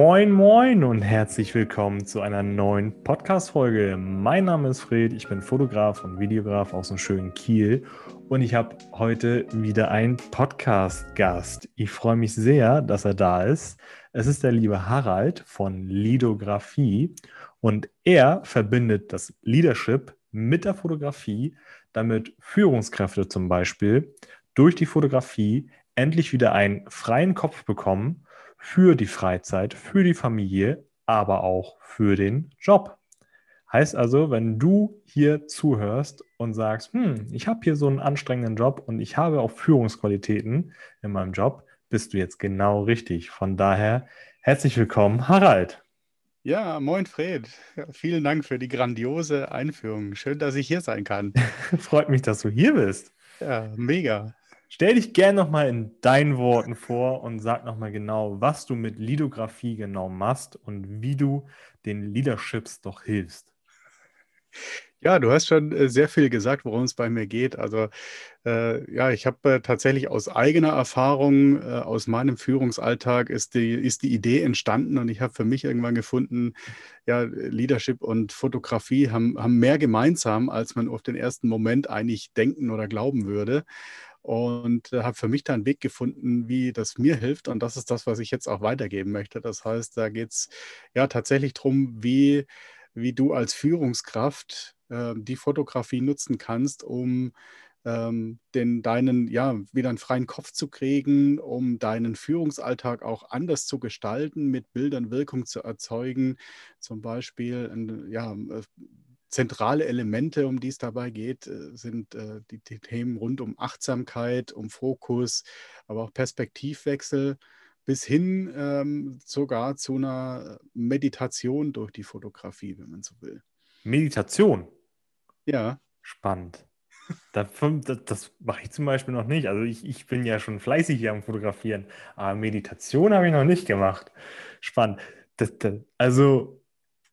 Moin, moin und herzlich willkommen zu einer neuen Podcast-Folge. Mein Name ist Fred, ich bin Fotograf und Videograf aus dem schönen Kiel und ich habe heute wieder einen Podcast-Gast. Ich freue mich sehr, dass er da ist. Es ist der liebe Harald von Lidografie und er verbindet das Leadership mit der Fotografie, damit Führungskräfte zum Beispiel durch die Fotografie endlich wieder einen freien Kopf bekommen für die Freizeit, für die Familie, aber auch für den Job. Heißt also, wenn du hier zuhörst und sagst, hm, ich habe hier so einen anstrengenden Job und ich habe auch Führungsqualitäten in meinem Job, bist du jetzt genau richtig. Von daher herzlich willkommen, Harald. Ja, moin Fred. Vielen Dank für die grandiose Einführung. Schön, dass ich hier sein kann. Freut mich, dass du hier bist. Ja, mega. Stell dich gerne nochmal in deinen Worten vor und sag nochmal genau, was du mit Lidografie genau machst und wie du den Leaderships doch hilfst. Ja, du hast schon äh, sehr viel gesagt, worum es bei mir geht. Also äh, ja, ich habe äh, tatsächlich aus eigener Erfahrung, äh, aus meinem Führungsalltag ist die, ist die Idee entstanden und ich habe für mich irgendwann gefunden, ja, Leadership und Fotografie haben, haben mehr gemeinsam, als man auf den ersten Moment eigentlich denken oder glauben würde und äh, habe für mich da einen Weg gefunden, wie das mir hilft. Und das ist das, was ich jetzt auch weitergeben möchte. Das heißt, da geht es ja tatsächlich darum, wie, wie du als Führungskraft äh, die Fotografie nutzen kannst, um ähm, den, deinen, ja, wieder einen freien Kopf zu kriegen, um deinen Führungsalltag auch anders zu gestalten, mit Bildern Wirkung zu erzeugen. Zum Beispiel, ja, äh, zentrale Elemente, um die es dabei geht, äh, sind äh, die, die, Themen rund um Achtsamkeit, um Fokus, aber auch Perspektivwechsel bis hin ähm, sogar zu einer Meditation durch die Fotografie, wenn man so will. Meditation? Ja. Spannend. Das, das, das mache ich zum Beispiel noch nicht. Also ich, ich bin ja schon fleißig hier am Fotografieren, aber Meditation habe ich noch nicht gemacht. Spannend. Das, also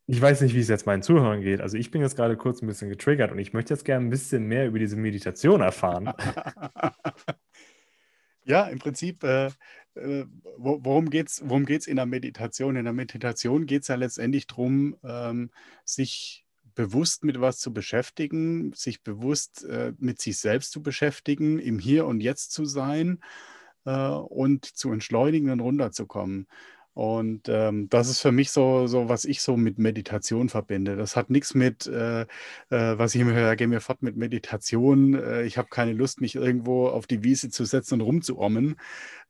ich weiß nicht, wie es jetzt meinen Zuhörern geht. Also ich bin jetzt gerade kurz ein bisschen getriggert und ich möchte jetzt gerne ein bisschen mehr über diese Meditation erfahren. ja, im Prinzip, äh, äh, worum geht es worum geht's in der Meditation? In der Meditation geht es ja letztendlich darum, ähm, sich bewusst mit was zu beschäftigen, sich bewusst äh, mit sich selbst zu beschäftigen, im Hier und Jetzt zu sein äh, und zu entschleunigen und runterzukommen. Und ähm, das ist für mich so, so, was ich so mit Meditation verbinde. Das hat nichts mit, äh, äh, was ich immer höre, geh mir fort mit Meditation. Äh, ich habe keine Lust, mich irgendwo auf die Wiese zu setzen und rumzuommen.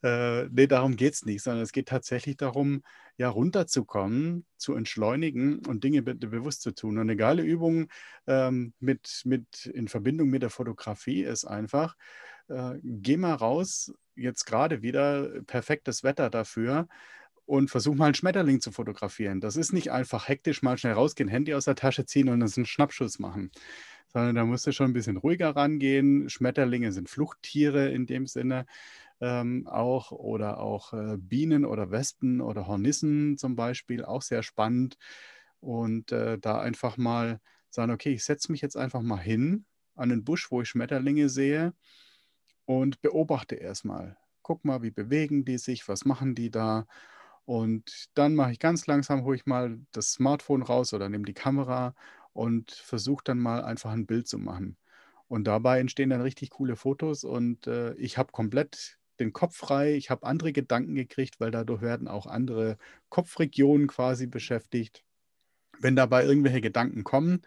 Äh, nee, darum geht es nicht, sondern es geht tatsächlich darum, ja, runterzukommen, zu entschleunigen und Dinge be bewusst zu tun. Und eine geile Übung ähm, mit, mit, in Verbindung mit der Fotografie ist einfach, äh, geh mal raus, jetzt gerade wieder perfektes Wetter dafür und versuch mal einen Schmetterling zu fotografieren. Das ist nicht einfach hektisch mal schnell rausgehen, Handy aus der Tasche ziehen und dann einen Schnappschuss machen, sondern da musst du schon ein bisschen ruhiger rangehen. Schmetterlinge sind Fluchttiere in dem Sinne ähm, auch oder auch äh, Bienen oder Wespen oder Hornissen zum Beispiel, auch sehr spannend. Und äh, da einfach mal sagen, okay, ich setze mich jetzt einfach mal hin an den Busch, wo ich Schmetterlinge sehe und beobachte erstmal. Guck mal, wie bewegen die sich, was machen die da und dann mache ich ganz langsam, hole ich mal das Smartphone raus oder nehme die Kamera und versuche dann mal einfach ein Bild zu machen. Und dabei entstehen dann richtig coole Fotos und äh, ich habe komplett den Kopf frei, ich habe andere Gedanken gekriegt, weil dadurch werden auch andere Kopfregionen quasi beschäftigt. Wenn dabei irgendwelche Gedanken kommen,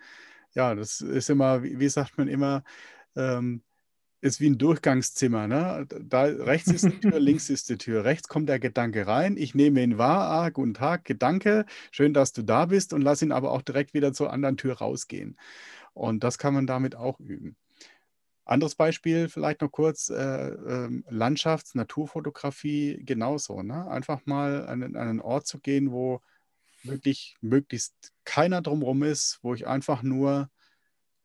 ja, das ist immer, wie, sagt man immer, ähm, ist wie ein Durchgangszimmer. Ne? Da rechts ist die Tür, links ist die Tür. Rechts kommt der Gedanke rein. Ich nehme ihn wahr. Ah, guten Tag, Gedanke. Schön, dass du da bist und lass ihn aber auch direkt wieder zur anderen Tür rausgehen. Und das kann man damit auch üben. Anderes Beispiel, vielleicht noch kurz, äh, äh, Landschafts-, Naturfotografie genauso. Ne? Einfach mal an, an einen Ort zu gehen, wo wirklich möglichst keiner drumherum ist, wo ich einfach nur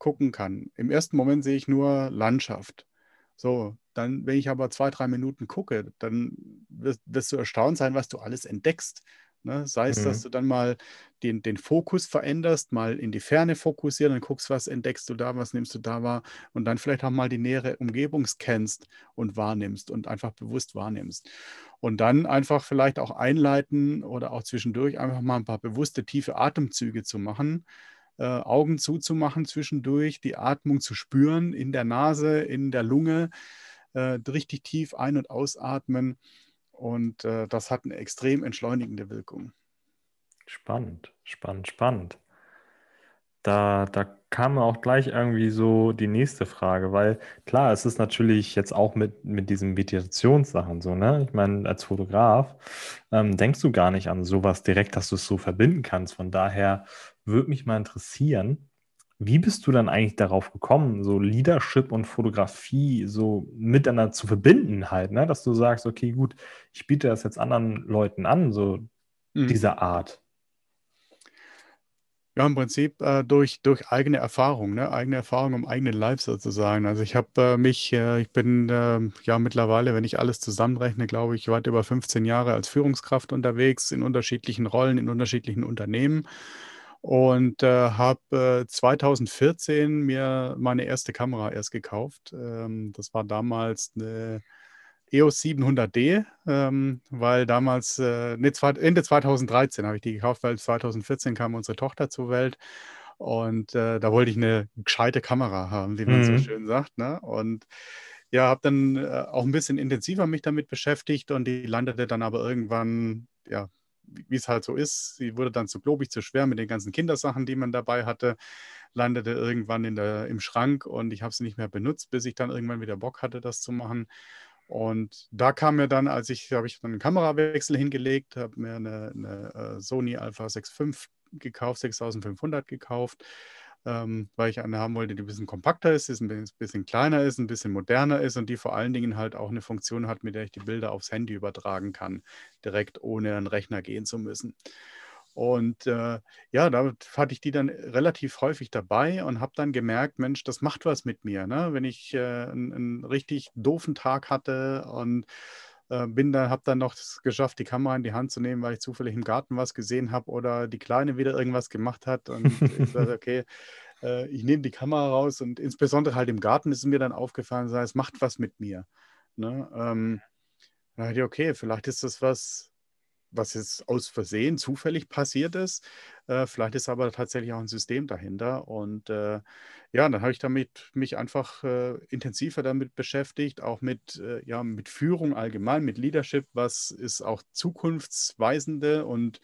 gucken kann. Im ersten Moment sehe ich nur Landschaft. So, dann, wenn ich aber zwei, drei Minuten gucke, dann wirst, wirst du erstaunt sein, was du alles entdeckst. Ne? Sei es, mhm. dass du dann mal den, den Fokus veränderst, mal in die Ferne fokussieren, dann guckst, was entdeckst du da, was nimmst du da wahr und dann vielleicht auch mal die nähere Umgebung scannst und wahrnimmst und einfach bewusst wahrnimmst. Und dann einfach vielleicht auch einleiten oder auch zwischendurch einfach mal ein paar bewusste, tiefe Atemzüge zu machen. Äh, Augen zuzumachen zwischendurch, die Atmung zu spüren in der Nase, in der Lunge, äh, richtig tief ein- und ausatmen. Und äh, das hat eine extrem entschleunigende Wirkung. Spannend, spannend, spannend. Da, da kam auch gleich irgendwie so die nächste Frage, weil klar, es ist natürlich jetzt auch mit, mit diesen Meditationssachen so, ne? Ich meine, als Fotograf ähm, denkst du gar nicht an sowas direkt, dass du es so verbinden kannst. Von daher würde mich mal interessieren, wie bist du dann eigentlich darauf gekommen, so Leadership und Fotografie so miteinander zu verbinden halt, ne? Dass du sagst, okay, gut, ich biete das jetzt anderen Leuten an, so mhm. dieser Art. Ja, im Prinzip äh, durch, durch eigene Erfahrung, ne? eigene Erfahrung im eigenen Leib sozusagen. Also ich habe äh, mich, äh, ich bin ähm, ja mittlerweile, wenn ich alles zusammenrechne, glaube ich, weit über 15 Jahre als Führungskraft unterwegs in unterschiedlichen Rollen, in unterschiedlichen Unternehmen und äh, habe 2014 mir meine erste Kamera erst gekauft. Ähm, das war damals eine EOS 700D, ähm, weil damals, äh, nee, Ende 2013 habe ich die gekauft, weil 2014 kam unsere Tochter zur Welt und äh, da wollte ich eine gescheite Kamera haben, wie man mhm. so schön sagt. Ne? Und ja, habe dann äh, auch ein bisschen intensiver mich damit beschäftigt und die landete dann aber irgendwann, ja, wie es halt so ist. Sie wurde dann zu globig, zu schwer mit den ganzen Kindersachen, die man dabei hatte, landete irgendwann in der, im Schrank und ich habe sie nicht mehr benutzt, bis ich dann irgendwann wieder Bock hatte, das zu machen. Und da kam mir dann, als ich, habe ich dann einen Kamerawechsel hingelegt, habe mir eine, eine äh, Sony Alpha 6.5 gekauft, 6500 gekauft, ähm, weil ich eine haben wollte, die ein bisschen kompakter ist, ist ein bisschen kleiner ist, ein bisschen moderner ist und die vor allen Dingen halt auch eine Funktion hat, mit der ich die Bilder aufs Handy übertragen kann, direkt ohne einen Rechner gehen zu müssen. Und äh, ja, da hatte ich die dann relativ häufig dabei und habe dann gemerkt, Mensch, das macht was mit mir. Ne? Wenn ich äh, einen, einen, richtig doofen Tag hatte und äh, bin dann, habe dann noch geschafft, die Kamera in die Hand zu nehmen, weil ich zufällig im Garten was gesehen habe oder die Kleine wieder irgendwas gemacht hat. Und ich sage, okay, äh, ich nehme die Kamera raus und insbesondere halt im Garten ist mir dann aufgefallen, es macht was mit mir. Ne? Ähm, da dachte ich, okay, vielleicht ist das was, was jetzt aus Versehen zufällig passiert ist. Äh, vielleicht ist aber tatsächlich auch ein System dahinter. Und äh, ja, dann habe ich damit mich einfach äh, intensiver damit beschäftigt, auch mit, äh, ja, mit Führung allgemein, mit Leadership, was ist auch zukunftsweisende und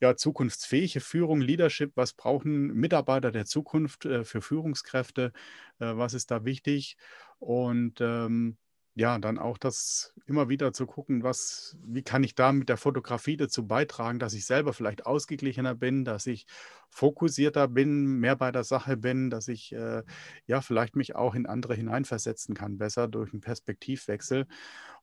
ja, zukunftsfähige Führung, Leadership, was brauchen Mitarbeiter der Zukunft äh, für Führungskräfte, äh, was ist da wichtig? Und ähm, ja, dann auch das immer wieder zu gucken, was, wie kann ich da mit der Fotografie dazu beitragen, dass ich selber vielleicht ausgeglichener bin, dass ich fokussierter bin, mehr bei der Sache bin, dass ich äh, ja vielleicht mich auch in andere hineinversetzen kann, besser durch einen Perspektivwechsel.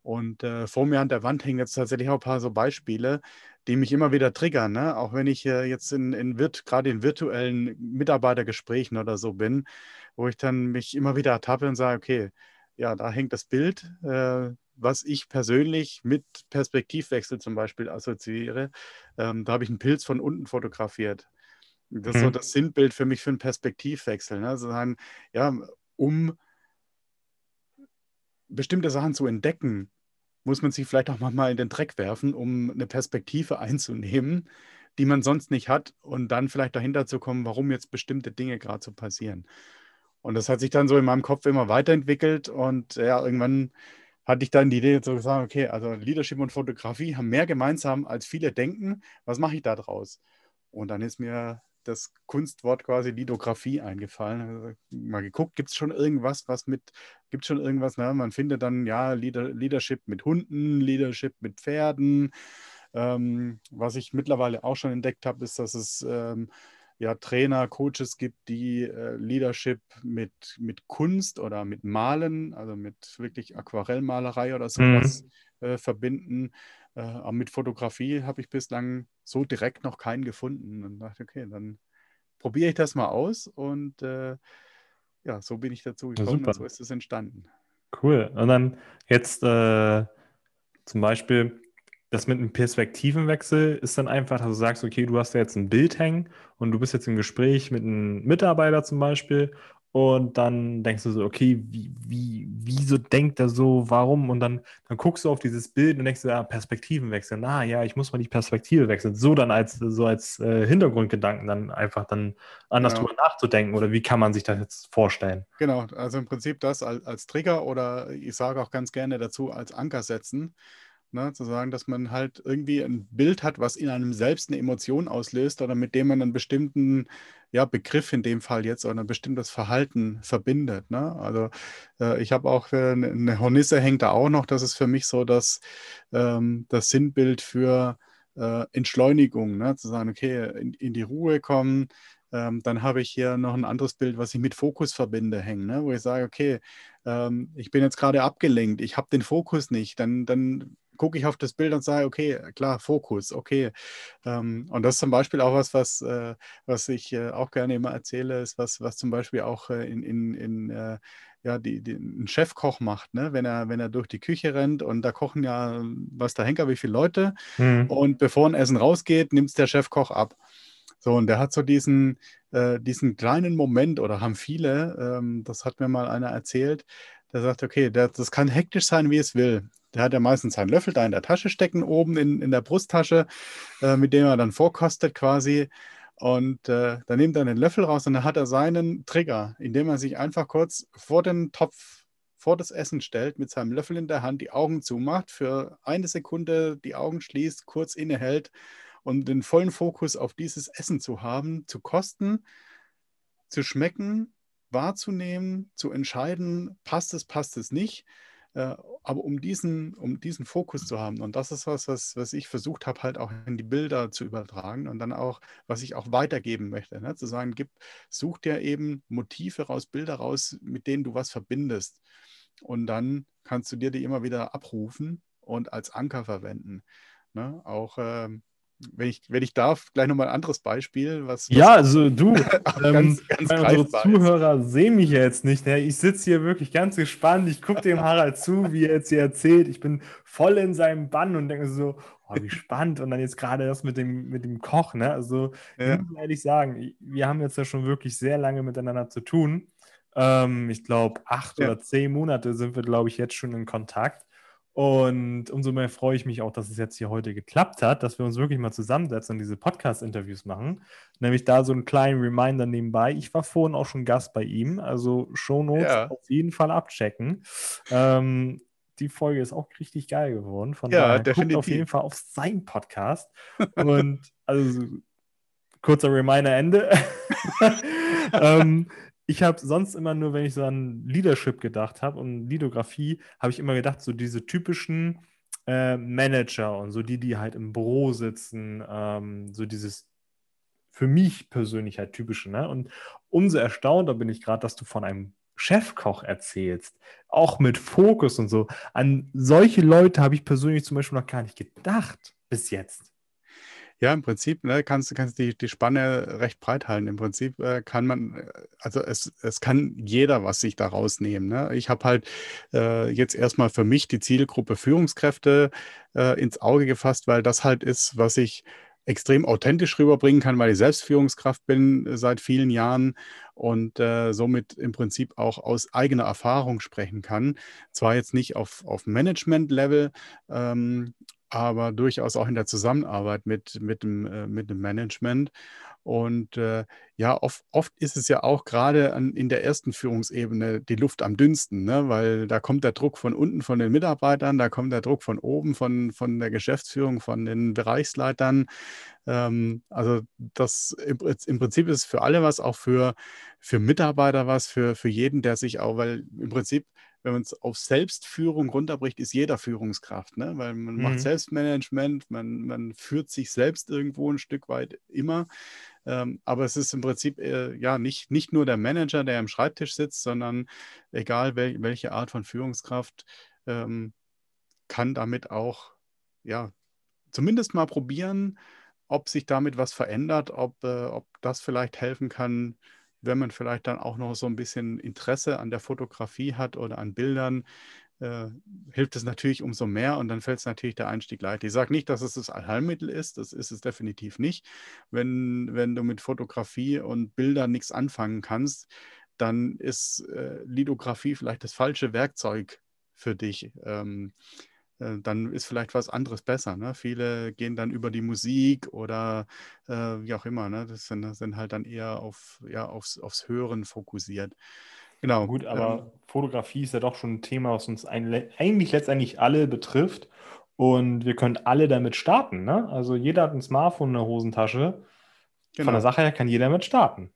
Und äh, vor mir an der Wand hängen jetzt tatsächlich auch ein paar so Beispiele, die mich immer wieder triggern, ne? auch wenn ich äh, jetzt in, in gerade in virtuellen Mitarbeitergesprächen oder so bin, wo ich dann mich immer wieder ertappe und sage, okay, ja, da hängt das Bild, äh, was ich persönlich mit Perspektivwechsel zum Beispiel assoziiere. Ähm, da habe ich einen Pilz von unten fotografiert. Das ist so mhm. das Sinnbild für mich für einen Perspektivwechsel. Ne? Also ein, ja, um bestimmte Sachen zu entdecken, muss man sich vielleicht auch mal in den Dreck werfen, um eine Perspektive einzunehmen, die man sonst nicht hat und dann vielleicht dahinter zu kommen, warum jetzt bestimmte Dinge gerade so passieren. Und das hat sich dann so in meinem Kopf immer weiterentwickelt und ja, irgendwann hatte ich dann die Idee zu sagen, okay, also Leadership und Fotografie haben mehr gemeinsam, als viele denken. Was mache ich da draus? Und dann ist mir das Kunstwort quasi Lidografie eingefallen. Mal geguckt, gibt es schon irgendwas, was mit, gibt es schon irgendwas, na, man findet dann ja Leader, Leadership mit Hunden, Leadership mit Pferden. Ähm, was ich mittlerweile auch schon entdeckt habe, ist, dass es ähm, ja, Trainer, Coaches gibt, die äh, Leadership mit, mit Kunst oder mit Malen, also mit wirklich Aquarellmalerei oder sowas mhm. äh, verbinden. Äh, aber mit Fotografie habe ich bislang so direkt noch keinen gefunden. Und dachte, okay, dann probiere ich das mal aus und äh, ja, so bin ich dazu gekommen ja, und so ist es entstanden. Cool. Und dann jetzt äh, zum Beispiel das mit einem Perspektivenwechsel ist dann einfach, dass du sagst, okay, du hast da jetzt ein Bild hängen und du bist jetzt im Gespräch mit einem Mitarbeiter zum Beispiel und dann denkst du so, okay, wie, wie, wieso denkt er so, warum? Und dann, dann guckst du auf dieses Bild und denkst du, ja, Perspektivenwechsel. Na ja, ich muss mal die Perspektive wechseln. So dann als, so als äh, Hintergrundgedanken dann einfach dann anders genau. drüber nachzudenken. Oder wie kann man sich das jetzt vorstellen? Genau, also im Prinzip das als, als Trigger oder ich sage auch ganz gerne dazu als Anker setzen. Ne, zu sagen, dass man halt irgendwie ein Bild hat, was in einem selbst eine Emotion auslöst oder mit dem man einen bestimmten ja, Begriff in dem Fall jetzt oder ein bestimmtes Verhalten verbindet. Ne? Also äh, ich habe auch äh, eine Hornisse hängt da auch noch, das ist für mich so dass ähm, das Sinnbild für äh, Entschleunigung, ne? zu sagen, okay, in, in die Ruhe kommen, ähm, dann habe ich hier noch ein anderes Bild, was ich mit Fokus verbinde, hängen, ne? wo ich sage, okay, ähm, ich bin jetzt gerade abgelenkt, ich habe den Fokus nicht, dann, dann gucke ich auf das Bild und sage, okay, klar, Fokus, okay. Ähm, und das ist zum Beispiel auch was, was, äh, was ich äh, auch gerne immer erzähle, ist was, was zum Beispiel auch äh, in, in, in äh, ja, die, die, ein Chefkoch macht, ne? wenn, er, wenn er durch die Küche rennt und da kochen ja, was der Henker, wie viele Leute. Mhm. Und bevor ein Essen rausgeht, nimmt es der Chefkoch ab. So, und der hat so diesen, äh, diesen kleinen Moment oder haben viele, ähm, das hat mir mal einer erzählt, der sagt, okay, der, das kann hektisch sein, wie es will. Der hat ja meistens seinen Löffel da in der Tasche stecken, oben in, in der Brusttasche, äh, mit dem er dann vorkostet quasi. Und äh, dann nimmt er den Löffel raus und dann hat er seinen Trigger, indem er sich einfach kurz vor den Topf, vor das Essen stellt, mit seinem Löffel in der Hand, die Augen zumacht, für eine Sekunde die Augen schließt, kurz innehält und den vollen Fokus auf dieses Essen zu haben, zu kosten, zu schmecken, wahrzunehmen, zu entscheiden, passt es, passt es nicht. Äh, aber um diesen, um diesen Fokus zu haben, und das ist was, was, was ich versucht habe, halt auch in die Bilder zu übertragen und dann auch, was ich auch weitergeben möchte, ne? zu sagen, gib, such dir eben Motive raus, Bilder raus, mit denen du was verbindest. Und dann kannst du dir die immer wieder abrufen und als Anker verwenden. Ne? Auch ähm, wenn ich, wenn ich darf, gleich nochmal ein anderes Beispiel. Was, was ja, also du, ähm, ganz, ganz unsere Zuhörer sehen mich ja jetzt nicht. Ne? Ich sitze hier wirklich ganz gespannt. Ich gucke dem Harald zu, wie er jetzt hier erzählt. Ich bin voll in seinem Bann und denke so, oh, wie spannend. Und dann jetzt gerade das mit dem, mit dem Koch. Ne? Also, ja. ich muss ehrlich sagen, wir haben jetzt ja schon wirklich sehr lange miteinander zu tun. Ähm, ich glaube, acht ja. oder zehn Monate sind wir, glaube ich, jetzt schon in Kontakt. Und umso mehr freue ich mich auch, dass es jetzt hier heute geklappt hat, dass wir uns wirklich mal zusammensetzen und diese Podcast-Interviews machen. Nämlich da so einen kleinen Reminder nebenbei. Ich war vorhin auch schon Gast bei ihm, also Shownotes ja. auf jeden Fall abchecken. Ähm, die Folge ist auch richtig geil geworden. Von ja, daher definitiv. guckt auf jeden Fall auf sein Podcast. und also kurzer Reminder Ende. ähm, ich habe sonst immer nur, wenn ich so an Leadership gedacht habe und Lidografie, habe ich immer gedacht, so diese typischen äh, Manager und so die, die halt im Büro sitzen, ähm, so dieses für mich persönlich halt typische. Ne? Und umso erstaunter bin ich gerade, dass du von einem Chefkoch erzählst, auch mit Fokus und so. An solche Leute habe ich persönlich zum Beispiel noch gar nicht gedacht bis jetzt. Ja, im Prinzip ne, kannst du kannst die, die Spanne recht breit halten. Im Prinzip äh, kann man, äh, also es, es kann jeder was sich da rausnehmen. Ne? Ich habe halt äh, jetzt erstmal für mich die Zielgruppe Führungskräfte äh, ins Auge gefasst, weil das halt ist, was ich extrem authentisch rüberbringen kann, weil ich selbst Führungskraft bin äh, seit vielen Jahren und äh, somit im Prinzip auch aus eigener Erfahrung sprechen kann. Zwar jetzt nicht auf, auf Management-Level, ähm, aber durchaus auch in der Zusammenarbeit mit, mit, dem, äh, mit dem Management. Und äh, ja, oft, oft ist es ja auch gerade in der ersten Führungsebene die Luft am dünnsten, ne? weil da kommt der Druck von unten von den Mitarbeitern, da kommt der Druck von oben von, von der Geschäftsführung, von den Bereichsleitern. Ähm, also das im, im, Prinzip ist für alle was, auch für, für Mitarbeiter was, für, für jeden, der sich auch, weil im Prinzip wenn man es auf Selbstführung runterbricht, ist jeder Führungskraft, ne? weil man mhm. macht Selbstmanagement, man, man führt sich selbst irgendwo ein Stück weit immer. Ähm, aber es ist im Prinzip äh, ja nicht, nicht nur der Manager, der am Schreibtisch sitzt, sondern egal wel, welche Art von Führungskraft ähm, kann damit auch ja zumindest mal probieren, ob sich damit was verändert, ob, äh, ob das vielleicht helfen kann, wenn man vielleicht dann auch noch so ein bisschen Interesse an der Fotografie hat oder an Bildern, äh, hilft es natürlich umso mehr und dann fällt es natürlich der Einstieg leicht. Ich sage nicht, dass es das Allheilmittel ist, das ist es definitiv nicht. Wenn, wenn du mit Fotografie und Bildern nichts anfangen kannst, dann ist äh, Lithografie vielleicht das falsche Werkzeug für dich. Ähm, äh, dann ist vielleicht was anderes besser. Ne? Viele gehen dann über die Musik oder äh, wie auch immer. Ne? Das sind, sind, halt dann eher auf, ja, aufs, aufs Hören fokussiert. Genau. Gut, aber ähm, Fotografie ist ja doch schon ein Thema, was uns ein, eigentlich letztendlich alle betrifft. Und wir können alle damit starten. Ne? Also jeder hat ein Smartphone in der Hosentasche. Genau. Von der Sache her kann jeder damit starten.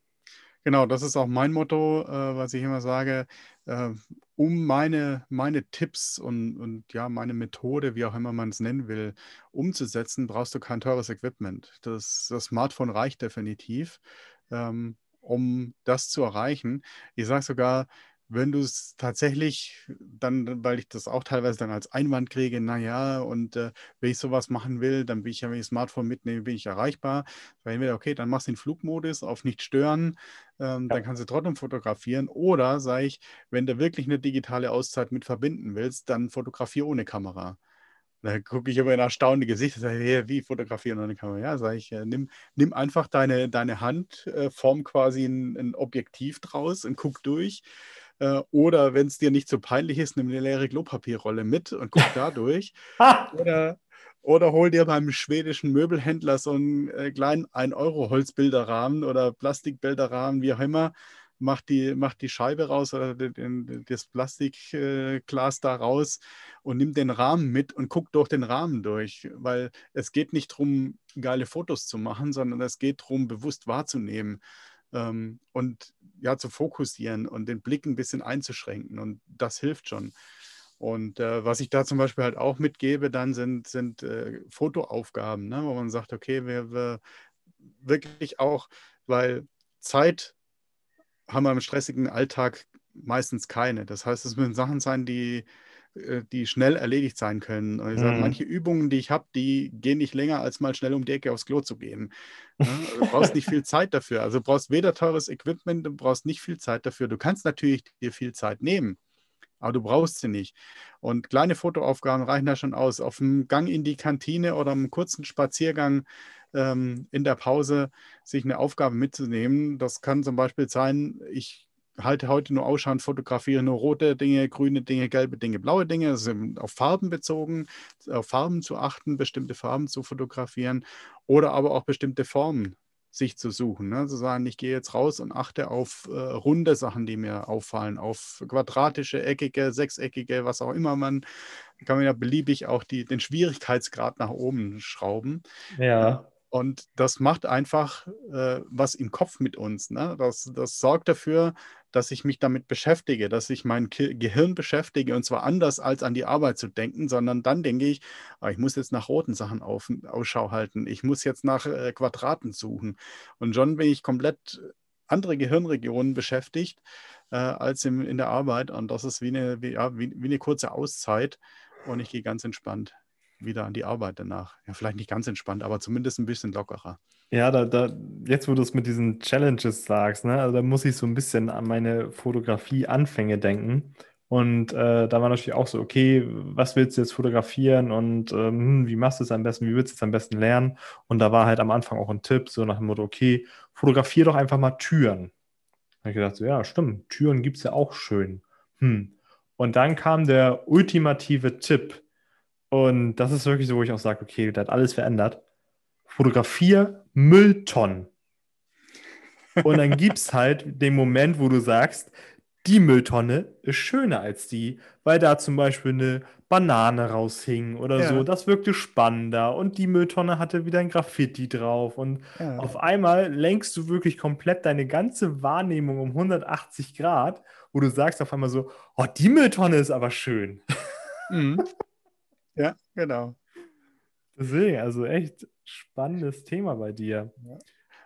Genau, das ist auch mein Motto, äh, was ich immer sage. Äh, um meine, meine Tipps und, und ja, meine Methode, wie auch immer man es nennen will, umzusetzen, brauchst du kein teures Equipment. Das, das Smartphone reicht definitiv. Ähm, um das zu erreichen. Ich sage sogar, wenn du es tatsächlich dann, weil ich das auch teilweise dann als Einwand kriege, naja, und äh, wenn ich sowas machen will, dann bin ich ja, wenn ich das Smartphone mitnehme, bin ich erreichbar. Weil entweder, okay, dann machst du den Flugmodus auf nicht stören, ähm, ja. dann kannst du trotzdem fotografieren. Oder sage ich, wenn du wirklich eine digitale Auszeit mit verbinden willst, dann fotografiere ohne Kamera. Da gucke ich aber in erstaunte Gesichter, sage, hey, wie fotografieren ohne Kamera? Ja, sage ich, äh, nimm, nimm einfach deine, deine Hand, äh, form quasi ein, ein, Objektiv draus und guck durch. Äh, oder wenn es dir nicht so peinlich ist, nimm eine leere Klopapierrolle mit und guck da durch. oder, oder hol dir beim schwedischen Möbelhändler so einen äh, kleinen 1-Euro-Holzbilderrahmen oder Plastikbilderrahmen, wie auch immer. Macht die, macht die Scheibe raus oder den, das Plastikglas da raus und nimmt den Rahmen mit und guckt durch den Rahmen durch, weil es geht nicht darum, geile Fotos zu machen, sondern es geht darum, bewusst wahrzunehmen ähm, und ja, zu fokussieren und den Blick ein bisschen einzuschränken und das hilft schon. Und äh, was ich da zum Beispiel halt auch mitgebe, dann sind, sind äh, Fotoaufgaben, ne, wo man sagt, okay, wir, wir wirklich auch, weil Zeit haben wir im stressigen Alltag meistens keine. Das heißt, es müssen Sachen sein, die, die schnell erledigt sein können. Und ich sage, mhm. manche Übungen, die ich habe, die gehen nicht länger, als mal schnell um die Ecke aufs Klo zu gehen. Ja, also du brauchst nicht viel Zeit dafür. Also du brauchst weder teures Equipment, du brauchst nicht viel Zeit dafür. Du kannst natürlich dir viel Zeit nehmen, aber du brauchst sie nicht. Und kleine Fotoaufgaben reichen da schon aus. Auf dem Gang in die Kantine oder einem kurzen Spaziergang ähm, in der Pause sich eine Aufgabe mitzunehmen. Das kann zum Beispiel sein, ich halte heute nur Ausschau und fotografiere nur rote Dinge, grüne Dinge, gelbe Dinge, blaue Dinge, also auf Farben bezogen, auf Farben zu achten, bestimmte Farben zu fotografieren oder aber auch bestimmte Formen sich zu suchen. Ne? Zu sagen, ich gehe jetzt raus und achte auf äh, runde Sachen, die mir auffallen, auf quadratische, eckige, sechseckige, was auch immer man, kann man ja beliebig auch die, den Schwierigkeitsgrad nach oben schrauben. Ja. Und das macht einfach äh, was im Kopf mit uns. Ne? Das, das sorgt dafür, dass ich mich damit beschäftige, dass ich mein Gehirn beschäftige und zwar anders als an die Arbeit zu denken, sondern dann denke ich, oh, ich muss jetzt nach roten Sachen auf, Ausschau halten, ich muss jetzt nach äh, Quadraten suchen. Und schon bin ich komplett andere Gehirnregionen beschäftigt äh, als im, in der Arbeit. Und das ist wie eine, wie, ja, wie, wie eine kurze Auszeit und ich gehe ganz entspannt wieder an die Arbeit danach. Ja, vielleicht nicht ganz entspannt, aber zumindest ein bisschen lockerer. Ja, da, da, jetzt wo du es mit diesen Challenges sagst, ne, also da muss ich so ein bisschen an meine Fotografie-Anfänge denken. Und äh, da war natürlich auch so, okay, was willst du jetzt fotografieren und ähm, hm, wie machst du es am besten, wie willst du es am besten lernen? Und da war halt am Anfang auch ein Tipp, so nach dem Motto, okay, fotografier doch einfach mal Türen. Da habe ich gedacht, so, ja, stimmt, Türen gibt es ja auch schön. Hm. Und dann kam der ultimative Tipp, und das ist wirklich so, wo ich auch sage, okay, das hat alles verändert. Fotografier Mülltonnen. Und dann gibt es halt den Moment, wo du sagst, die Mülltonne ist schöner als die, weil da zum Beispiel eine Banane raushing oder ja. so. Das wirkte spannender. Und die Mülltonne hatte wieder ein Graffiti drauf. Und ja. auf einmal lenkst du wirklich komplett deine ganze Wahrnehmung um 180 Grad, wo du sagst auf einmal so, oh, die Mülltonne ist aber schön. Mhm. Ja, genau. Deswegen, also echt spannendes Thema bei dir. Ja.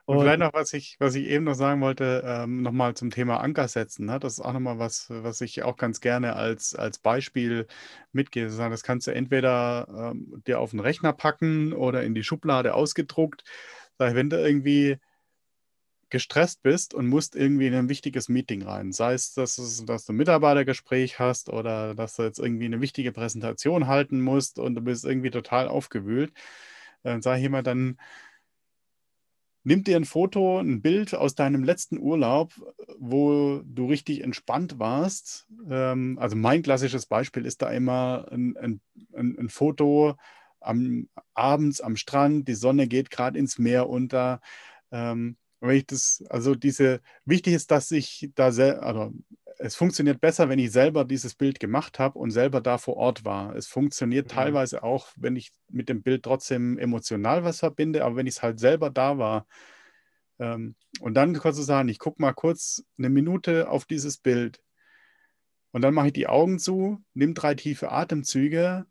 Und, und, vielleicht noch, was ich, was ich eben noch sagen wollte, ähm, nochmal zum Thema Anker setzen. Ne? Das ist auch nochmal was, was ich auch ganz gerne als, als Beispiel mitgebe. Das kannst du entweder ähm, dir auf den Rechner packen oder in die Schublade ausgedruckt. Wenn du irgendwie gestresst bist und musst irgendwie in ein wichtiges Meeting rein. Sei es, dass, es, dass du ein Mitarbeitergespräch hast oder dass du jetzt irgendwie eine wichtige Präsentation halten musst und du bist irgendwie total aufgewühlt. Dann sage ich immer, dann nimm dir ein Foto, ein Bild aus deinem letzten Urlaub, wo du richtig entspannt warst. Ähm, also mein klassisches Beispiel ist da immer ein, ein, ein, ein Foto am, abends am Strand, die Sonne geht gerade ins Meer unter. Ähm, wenn ich das, also diese, wichtig ist, dass ich da sehr, also es funktioniert besser, wenn ich selber dieses Bild gemacht habe und selber da vor Ort war. Es funktioniert mhm. teilweise auch, wenn ich mit dem Bild trotzdem emotional was verbinde, aber wenn ich es halt selber da war. Ähm, und dann kannst du sagen, ich gucke mal kurz eine Minute auf dieses Bild. Und dann mache ich die Augen zu, nimm drei tiefe Atemzüge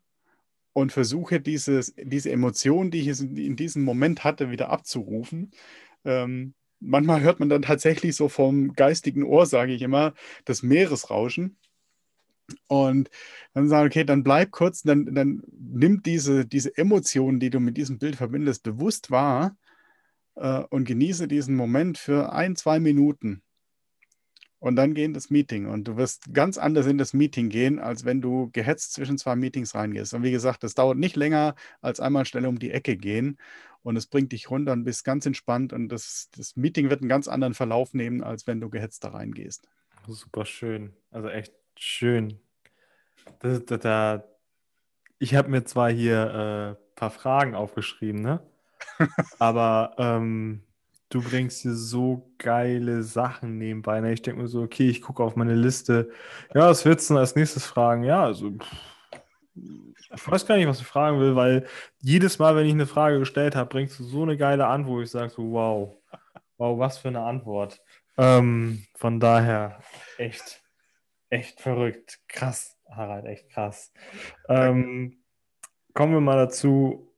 und versuche dieses, diese Emotion, die ich in diesem Moment hatte, wieder abzurufen. Ähm, manchmal hört man dann tatsächlich so vom geistigen Ohr, sage ich immer, das Meeresrauschen. Und dann sagen, okay, dann bleib kurz, dann, dann nimm diese, diese Emotionen, die du mit diesem Bild verbindest, bewusst wahr äh, und genieße diesen Moment für ein, zwei Minuten und dann gehen das Meeting. Und du wirst ganz anders in das Meeting gehen, als wenn du gehetzt zwischen zwei Meetings reingehst. Und wie gesagt, das dauert nicht länger als einmal schnell um die Ecke gehen. Und es bringt dich runter und bist ganz entspannt. Und das, das Meeting wird einen ganz anderen Verlauf nehmen, als wenn du gehetzt da reingehst. Super schön. Also echt schön. Das, das, das, ich habe mir zwar hier ein äh, paar Fragen aufgeschrieben, ne? Aber ähm, du bringst hier so geile Sachen nebenbei. Ne? Ich denke mir so, okay, ich gucke auf meine Liste. Ja, was willst du denn als nächstes fragen? Ja, also ich weiß gar nicht, was ich fragen will, weil jedes Mal, wenn ich eine Frage gestellt habe, bringst du so eine geile Antwort, wo ich sage so, wow, wow, was für eine Antwort. Ähm, von daher echt, echt verrückt. Krass, Harald, echt krass. Ähm, kommen wir mal dazu,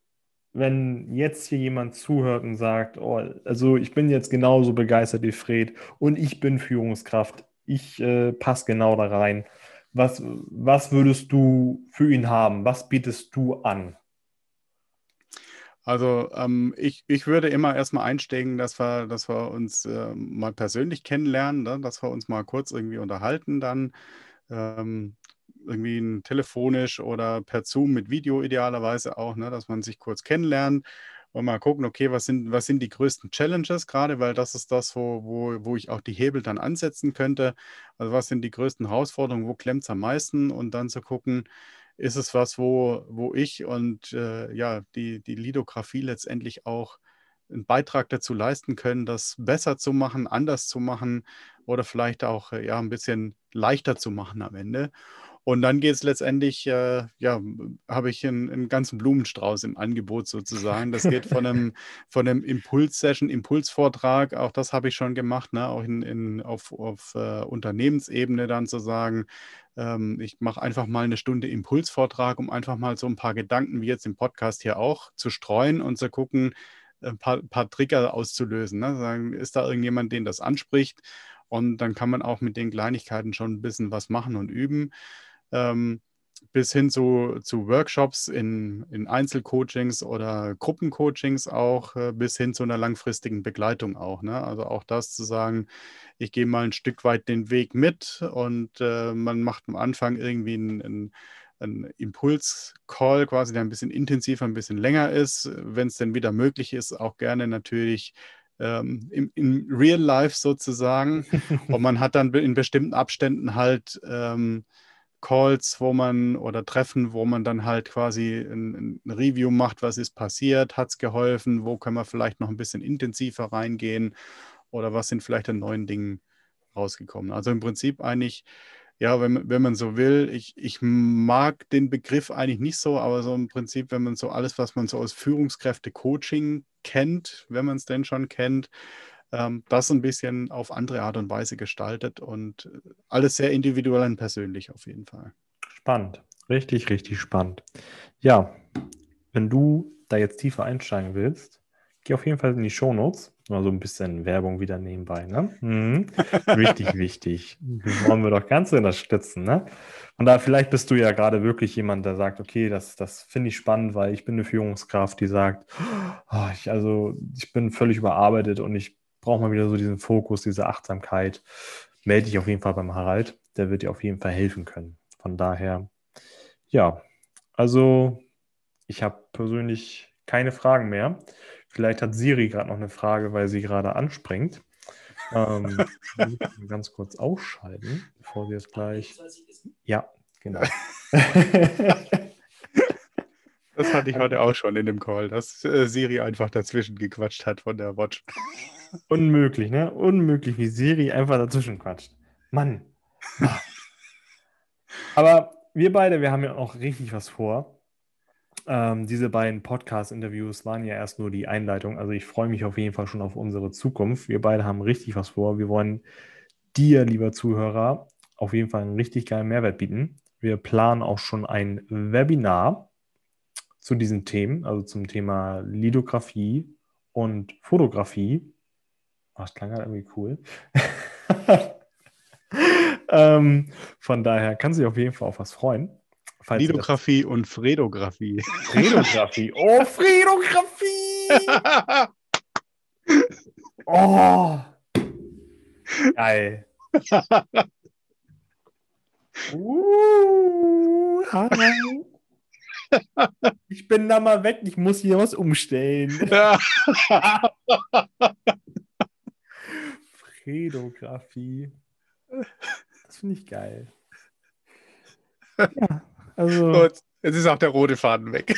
wenn jetzt hier jemand zuhört und sagt, oh, also ich bin jetzt genauso begeistert wie Fred und ich bin Führungskraft, ich äh, passe genau da rein. Was, was würdest du für ihn haben? Was bietest du an? Also ähm, ich, ich würde immer erstmal einsteigen, dass wir, dass wir uns äh, mal persönlich kennenlernen, ne? dass wir uns mal kurz irgendwie unterhalten dann. Ähm, irgendwie telefonisch oder per Zoom mit Video idealerweise auch, ne, dass man sich kurz kennenlernt und mal gucken, okay, was sind, was sind die größten Challenges gerade, weil das ist das, wo, wo, wo ich auch die Hebel dann ansetzen könnte. Also was sind die größten Herausforderungen, wo klemmt es am meisten und dann zu gucken, ist es was, wo, wo ich und äh, ja, die, die Lidografie letztendlich auch einen Beitrag dazu leisten können, das besser zu machen, anders zu machen oder vielleicht auch äh, ja, ein bisschen leichter zu machen am Ende. Und dann geht es letztendlich, äh, ja, habe ich einen, einen, ganzen Blumenstrauß im Angebot sozusagen. Das geht von einem, von einem Impuls-Session, Impulsvortrag, auch das habe ich schon gemacht, ne? auch in, in, auf, auf äh, Unternehmensebene dann zu sagen, ähm, ich mache einfach mal eine Stunde Impulsvortrag, um einfach mal so ein paar Gedanken, wie jetzt im Podcast hier auch, zu streuen und zu gucken, ein paar, paar Trigger auszulösen. Ne? Sagen, ist da irgendjemand, den das anspricht? Und dann kann man auch mit den Kleinigkeiten schon ein bisschen was machen und üben ähm, bis hin zu, zu Workshops in, in Einzelcoachings oder Gruppencoachings auch, äh, bis hin zu einer langfristigen Begleitung auch. Ne? Also auch das zu sagen, ich gehe mal ein Stück weit den Weg mit und äh, man macht am Anfang irgendwie einen, einen ein Impuls-Call quasi, der ein bisschen intensiver, ein bisschen länger ist. Wenn es denn wieder möglich ist, auch gerne natürlich ähm, im, im Real Life sozusagen. Und man hat dann in bestimmten Abständen halt ähm, Calls, wo man oder Treffen, wo man dann halt quasi ein, ein Review macht, was ist passiert, hat es geholfen, wo können wir vielleicht noch ein bisschen intensiver reingehen oder was sind vielleicht an neuen Dingen rausgekommen. Also im Prinzip eigentlich, ja, wenn, wenn man so will, ich, ich mag den Begriff eigentlich nicht so, aber so im Prinzip, wenn man so alles, was man so aus Führungskräfte-Coaching kennt, wenn man es denn schon kennt, ähm, das ein bisschen auf andere Art und Weise gestaltet und äh, alles sehr individuell und persönlich auf jeden Fall. Spannend, richtig, richtig spannend. Ja, wenn du da jetzt tiefer einsteigen willst, geh auf jeden Fall in die Shownotes. Mal so ein bisschen Werbung wieder nebenbei. Ne? Mhm. Wichtig, wichtig. Das wollen wir doch ganz unterstützen. Ne? Und da vielleicht bist du ja gerade wirklich jemand, der sagt, okay, das, das finde ich spannend, weil ich bin eine Führungskraft, die sagt, oh, ich, also ich bin völlig überarbeitet und ich braucht mal wieder so diesen Fokus, diese Achtsamkeit, melde dich auf jeden Fall beim Harald. Der wird dir auf jeden Fall helfen können. Von daher, ja, also ich habe persönlich keine Fragen mehr. Vielleicht hat Siri gerade noch eine Frage, weil sie gerade anspringt. ähm, ganz kurz ausschalten, bevor sie jetzt gleich. Ja, genau. Das hatte ich heute auch schon in dem Call, dass äh, Siri einfach dazwischen gequatscht hat von der Watch. Unmöglich, ne? Unmöglich, wie Siri einfach dazwischen quatscht. Mann. Aber wir beide, wir haben ja auch richtig was vor. Ähm, diese beiden Podcast-Interviews waren ja erst nur die Einleitung. Also ich freue mich auf jeden Fall schon auf unsere Zukunft. Wir beide haben richtig was vor. Wir wollen dir, lieber Zuhörer, auf jeden Fall einen richtig geilen Mehrwert bieten. Wir planen auch schon ein Webinar zu diesen Themen, also zum Thema Lithografie und Fotografie. Oh, das klang halt irgendwie cool. ähm, von daher kann sich auf jeden Fall auf was freuen. Lithografie und Fredografie. Fredografie. Oh, Fredografie! oh! Geil. uh, hi. Ich bin da mal weg, ich muss hier was umstellen. Fredografie. Das finde ich geil. Ja, also. Gut, jetzt ist auch der rote Faden weg.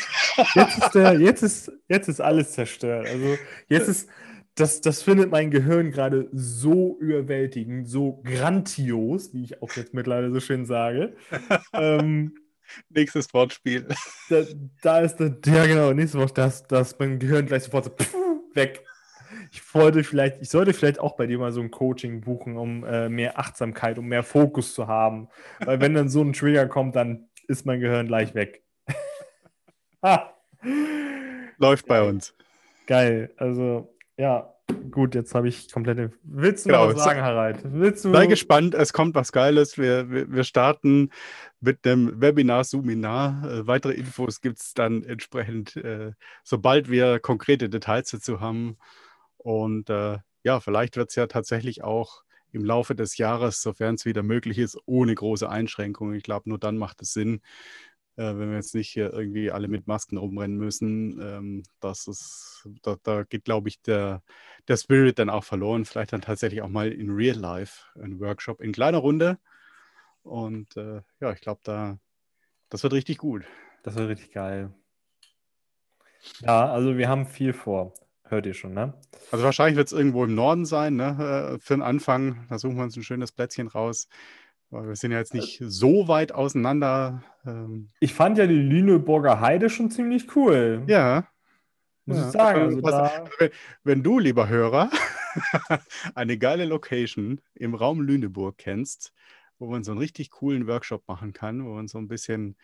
Jetzt ist, der, jetzt ist, jetzt ist alles zerstört. Also jetzt ist, das, das findet mein Gehirn gerade so überwältigend, so grandios, wie ich auch jetzt mittlerweile so schön sage. ähm, Nächstes Wortspiel. Da, da ist der, ja genau, nächstes Wort, das, das mein Gehirn gleich sofort so pff, weg. Ich wollte vielleicht, ich sollte vielleicht auch bei dir mal so ein Coaching buchen, um äh, mehr Achtsamkeit, um mehr Fokus zu haben. Weil wenn dann so ein Trigger kommt, dann ist mein Gehirn gleich weg. Läuft bei uns. Geil. Also, ja, Gut, jetzt habe ich komplette. Willst du genau, noch was sagen, Harald? Willst du... Sei gespannt, es kommt was Geiles. Wir, wir, wir starten mit dem Webinar Suminar. Äh, weitere Infos gibt es dann entsprechend, äh, sobald wir konkrete Details dazu haben. Und äh, ja, vielleicht wird es ja tatsächlich auch im Laufe des Jahres, sofern es wieder möglich ist, ohne große Einschränkungen. Ich glaube, nur dann macht es Sinn, wenn wir jetzt nicht hier irgendwie alle mit Masken rumrennen müssen. Ähm, das ist, da, da geht, glaube ich, der, der Spirit dann auch verloren. Vielleicht dann tatsächlich auch mal in Real Life ein Workshop in kleiner Runde. Und äh, ja, ich glaube, da, das wird richtig gut. Das wird richtig geil. Ja, also wir haben viel vor. Hört ihr schon, ne? Also wahrscheinlich wird es irgendwo im Norden sein, ne? Äh, für den Anfang. Da suchen wir uns ein schönes Plätzchen raus. Wir sind ja jetzt nicht so weit auseinander. Ähm. Ich fand ja die Lüneburger Heide schon ziemlich cool. Ja. Muss ja. ich sagen. Also da... wenn, wenn du, lieber Hörer, eine geile Location im Raum Lüneburg kennst, wo man so einen richtig coolen Workshop machen kann, wo man so ein bisschen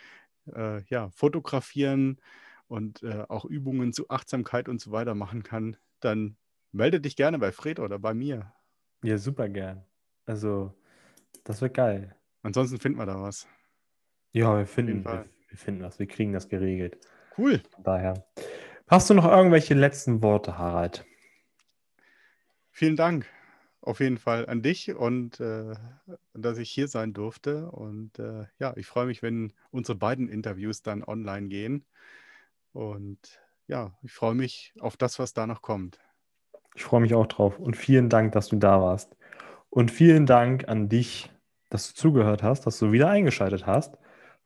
äh, ja, fotografieren und äh, auch Übungen zu Achtsamkeit und so weiter machen kann, dann melde dich gerne bei Fred oder bei mir. Ja, super gern. Also das wird geil. Ansonsten finden wir da was. Ja, wir finden, wir, wir, finden was. Wir kriegen das geregelt. Cool. daher. Hast du noch irgendwelche letzten Worte, Harald? Vielen Dank auf jeden Fall an dich und äh, dass ich hier sein durfte. Und äh, ja, ich freue mich, wenn unsere beiden Interviews dann online gehen. Und ja, ich freue mich auf das, was da noch kommt. Ich freue mich auch drauf und vielen Dank, dass du da warst. Und vielen Dank an dich, dass du zugehört hast, dass du wieder eingeschaltet hast.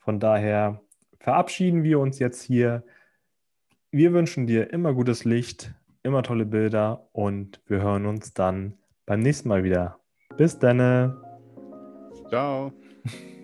Von daher verabschieden wir uns jetzt hier. Wir wünschen dir immer gutes Licht, immer tolle Bilder und wir hören uns dann beim nächsten Mal wieder. Bis dann. Ciao.